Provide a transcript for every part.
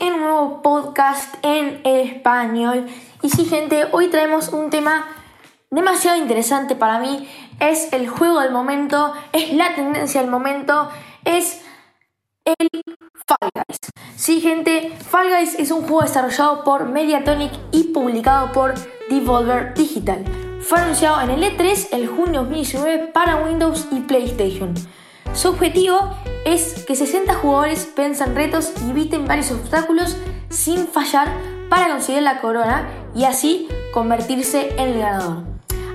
en un nuevo podcast en español. Y sí, gente, hoy traemos un tema demasiado interesante para mí. Es el juego del momento, es la tendencia del momento, es el Fall Guys. Sí, gente, Fall Guys es un juego desarrollado por Mediatonic y publicado por Devolver Digital. Fue anunciado en el E3 el junio 2019 para Windows y PlayStation. Su objetivo es que 60 jugadores venzan retos y eviten varios obstáculos sin fallar para conseguir la corona y así convertirse en el ganador.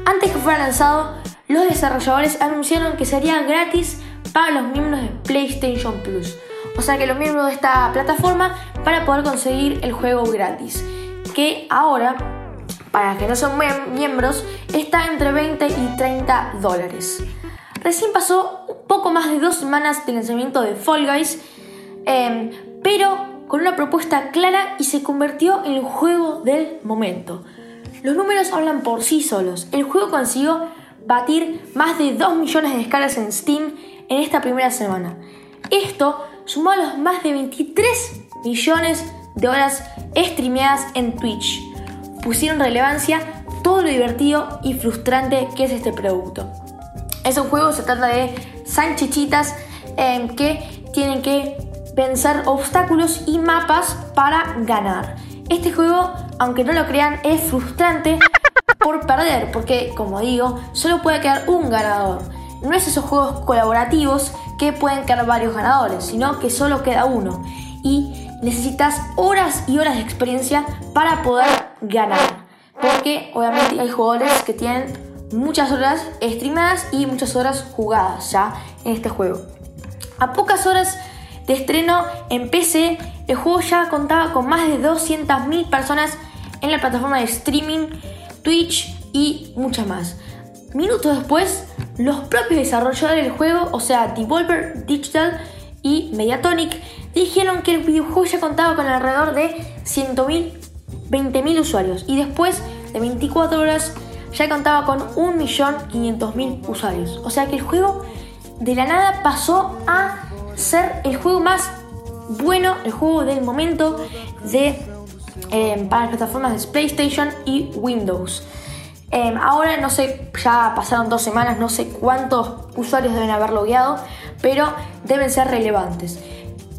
Antes que fuera lanzado, los desarrolladores anunciaron que sería gratis para los miembros de PlayStation Plus. O sea que los miembros de esta plataforma para poder conseguir el juego gratis. Que ahora, que no son miembros, está entre 20 y 30 dólares. Recién pasó poco más de dos semanas del lanzamiento de Fall Guys, em, pero con una propuesta clara y se convirtió en el juego del momento. Los números hablan por sí solos. El juego consiguió batir más de 2 millones de descargas en Steam en esta primera semana. Esto sumó a los más de 23 millones de horas streameadas en Twitch. Pusieron relevancia todo lo divertido y frustrante que es este producto. Es un juego, se trata de sanchichitas em, que tienen que vencer obstáculos y mapas para ganar. Este juego, aunque no lo crean, es frustrante por perder, porque como digo, solo puede quedar un ganador. No es esos juegos colaborativos que pueden quedar varios ganadores, sino que solo queda uno. Y necesitas horas y horas de experiencia para poder ganar. Porque obviamente hay jugadores que tienen muchas horas streamadas y muchas horas jugadas ya en este juego. A pocas horas de estreno en PC, el juego ya contaba con más de 200.000 personas en la plataforma de streaming, Twitch y muchas más. Minutos después, los propios desarrolladores del juego, o sea, Devolver Digital y Mediatonic, dijeron que el videojuego ya contaba con alrededor de 100.000, 20.000 usuarios y después de 24 horas ya contaba con 1.500.000 usuarios. O sea que el juego de la nada pasó a ser el juego más bueno, el juego del momento de, em, para las plataformas de PlayStation y Windows. Em, ahora no sé, ya pasaron dos semanas, no sé cuántos usuarios deben haber logueado, pero deben ser relevantes.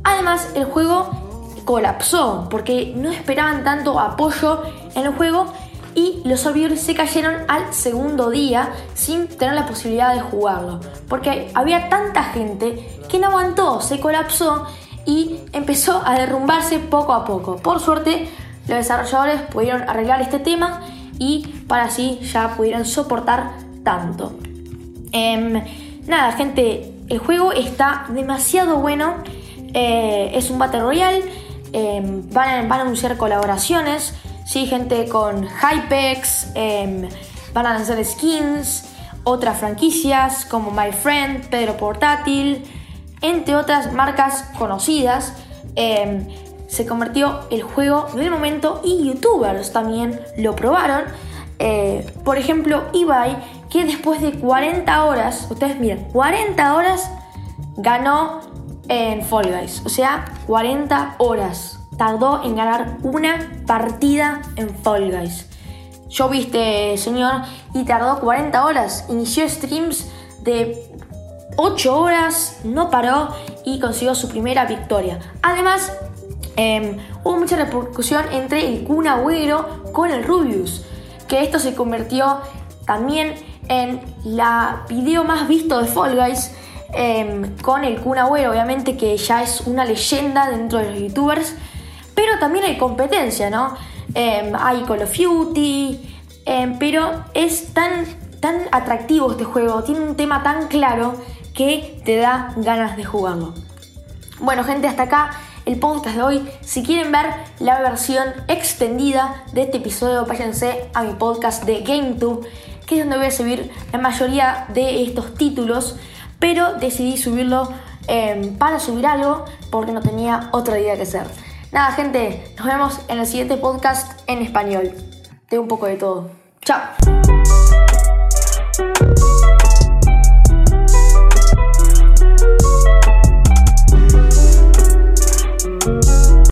Además, el juego colapsó porque no esperaban tanto apoyo en el juego y los servidores se cayeron al segundo día sin tener la posibilidad de jugarlo. Porque había tanta gente que no aguantó, se colapsó y empezó a derrumbarse poco a poco. Por suerte, los desarrolladores pudieron arreglar este tema y para así ya pudieron soportar tanto. Em, nada, gente, el juego está demasiado bueno. Eh, es un Battle Royale. Em, van a anunciar colaboraciones. Sí, gente con Hypex, em, van a lanzar skins, otras franquicias como My Friend, Pedro Portátil, entre otras marcas conocidas. Em, se convirtió el juego del momento y youtubers también lo probaron. Eh, por ejemplo, Ibai, que después de 40 horas, ustedes miren, 40 horas ganó en Fall Guys. O sea, 40 horas tardó en ganar una partida en Fall Guys. Yo viste, señor, y tardó 40 horas. Inició streams de 8 horas, no paró y consiguió su primera victoria. Además, em, hubo mucha repercusión entre el Kun Agüero con el Rubius, que esto se convirtió también en la video más visto de Fall Guys. Em, con el Kun Agüero, obviamente que ya es una leyenda dentro de los youtubers pero también hay competencia, ¿no? Em, hay Call of Duty, em, pero es tan, tan atractivo este juego, tiene un tema tan claro que te da ganas de jugarlo. Bueno, gente, hasta acá el podcast de hoy. Si quieren ver la versión extendida de este episodio, váyanse a mi podcast de GameTube, que es donde voy a subir la mayoría de estos títulos, pero decidí subirlo em, para subir algo porque no tenía otra idea que hacer. Nada, gente, nos vemos en el siguiente podcast en español. De un poco de todo. Chao. Chao.